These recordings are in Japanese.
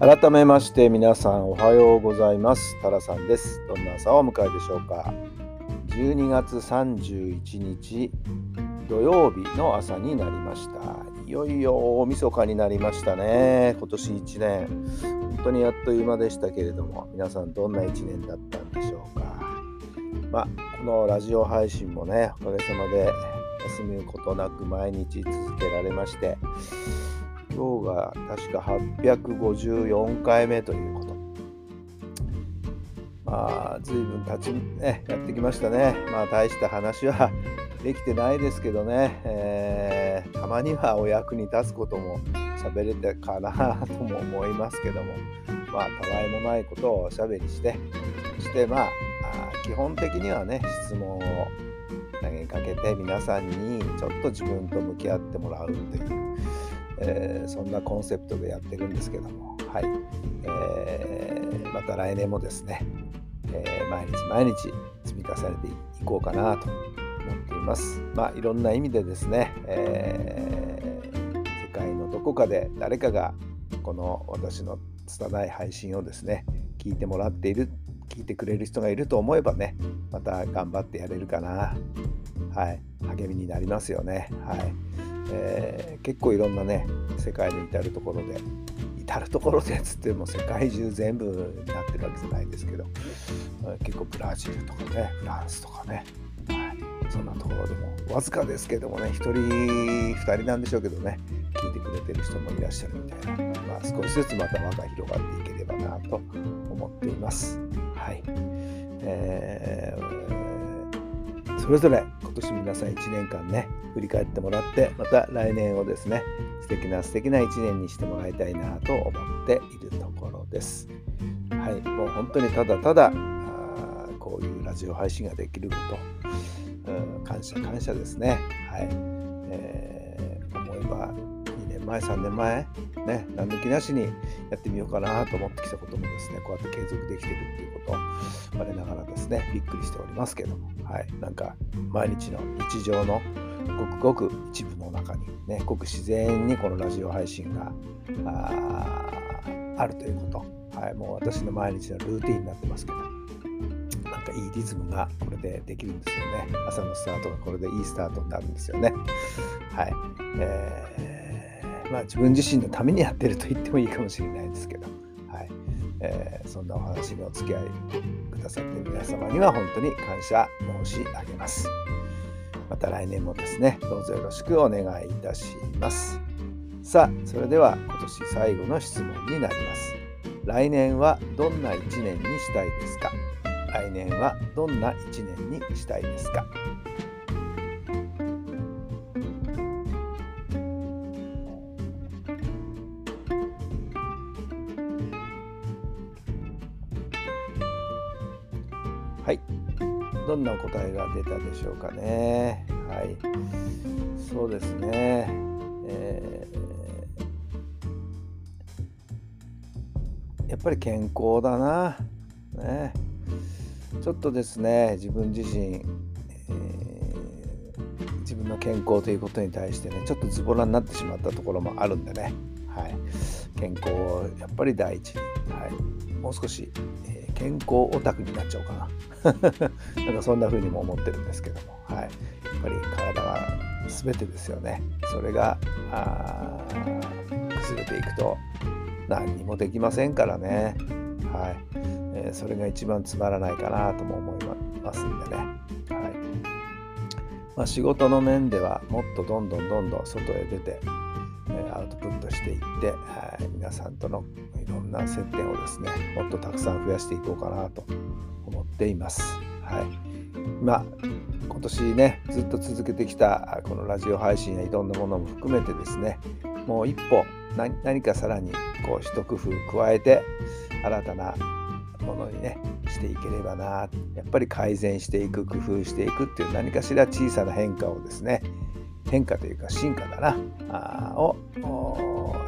改めまして皆さんおはようございます。タラさんです。どんな朝をお迎えでしょうか。12月31日土曜日の朝になりました。いよいよ大晦日になりましたね。今年1年。本当にあっという間でしたけれども皆さんどんな1年だったんでしょうか。まあこのラジオ配信もねおかげさまで休むことなく毎日続けられまして今日が確か854回目ということ。まあ、随分経ち、ね、やってきましたね。まあ、大した話はできてないですけどね、えー、たまにはお役に立つことも喋れたかなとも思いますけども、まあ、たわいもないことをおしゃべりして、そしてまあ、基本的にはね、質問を投げかけて皆さんにちょっと自分と向き合ってもらうという、えー、そんなコンセプトでやってるんですけども、はい。えー、また来年もですね、えー、毎日毎日積み重ねていこうかなと思っています。まあ、いろんな意味でですね、えー、世界のどこかで誰かがこの私の拙い配信をですね聞いてもらっている聞いてくれる人がいると思えばねまた頑張ってやれるかな。はい。励みになりますよね。はい。えー、結構いろんなね世界の至るところで至るところでつっても世界中全部になってるわけじゃないですけど結構ブラジルとかねフランスとかね、はい、そんなところでもわずかですけどもね1人2人なんでしょうけどね聞いてくれてる人もいらっしゃるみたいな、まあ、少しずつまた輪が広がっていければなと思っています。はいえー、それぞれ今年皆さん1年間ね振り返ってもらってまた来年をですね素敵な素敵な1年にしてもらいたいなと思っているところです。はい、もう本当にただただあこういうラジオ配信ができること、うん、感謝感謝ですね。はい、えー、思えば前3年前ね何抜きなしにやってみようかなと思ってきたこともですねこうやって継続できてるっていうこと我ながらですねびっくりしておりますけども。はい。なんか毎日の日常のごくごく一部の中にねごく自然にこのラジオ配信があるということ、はい、もう私の毎日のルーティンになってますけどなんかいいリズムがこれでできるんですよね。朝のスタートがこれでいいスタートになるんですよね。はい、えー、まあ自分自身のためにやってると言ってもいいかもしれないですけどはいえー、そんなお話にお付き合いくださっている皆様には本当に感謝申し上げます。また来年もですね、どうぞよろしくお願いいたします。さあ、それでは今年最後の質問になります。来年はどんな1年にしたいですか？来年はどんな1年にしたいですか？どんな答えが出たでしょうかね。はい。そうですね。えー、やっぱり健康だな。ね。ちょっとですね、自分自身、えー、自分の健康ということに対してね、ちょっとズボラになってしまったところもあるんでね。はい。健康をやっぱり第一に。はい。もう少し、えー、健康オタクになっちゃおうかな。なんかそんな風にも思ってるんですけども、はい、やっぱり体は全てですよね。それが崩れていくと何にもできませんからね。はいえー、それが一番つまらないかなとも思いますんでね。はいまあ、仕事の面ではもっとどんどんどんどん外へ出て、トプットしていって、はい、皆さんとのいろんな接点をですねもっとたくさん増やしていこうかなと思っています。はい。まあ、今年ね、ずっと続けてきたこのラジオ配信やいろんなものも含めてですね、もう一歩何かさらにこう一工夫加えて新たなものにねしていければなやっぱり改善していく工夫していくっていう何かしら小さな変化をですね変化というか進化だなあを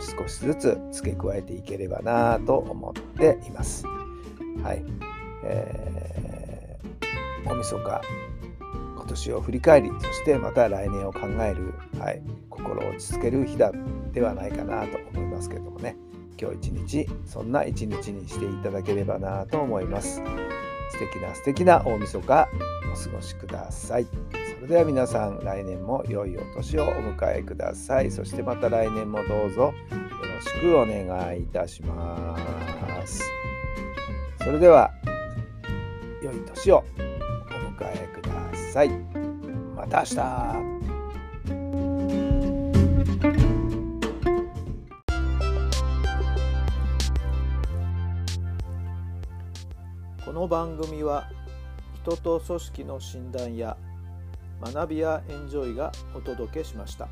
少しずつ付け加えていければなと思っています。はい、えー、大晦日今年を振り返りそしてまた来年を考える、はい、心を落ち着ける日だではないかなと思いますけどもね今日一日そんな一日にしていただければなと思います。素敵な素敵な大晦日お過ごしください。れでは皆さん来年も良いお年をお迎えください。そしてまた来年もどうぞよろしくお願いいたします。それでは良い年をお迎えください。また明日この番組は人と組織の診断や学びやエンジョイがお届けしました。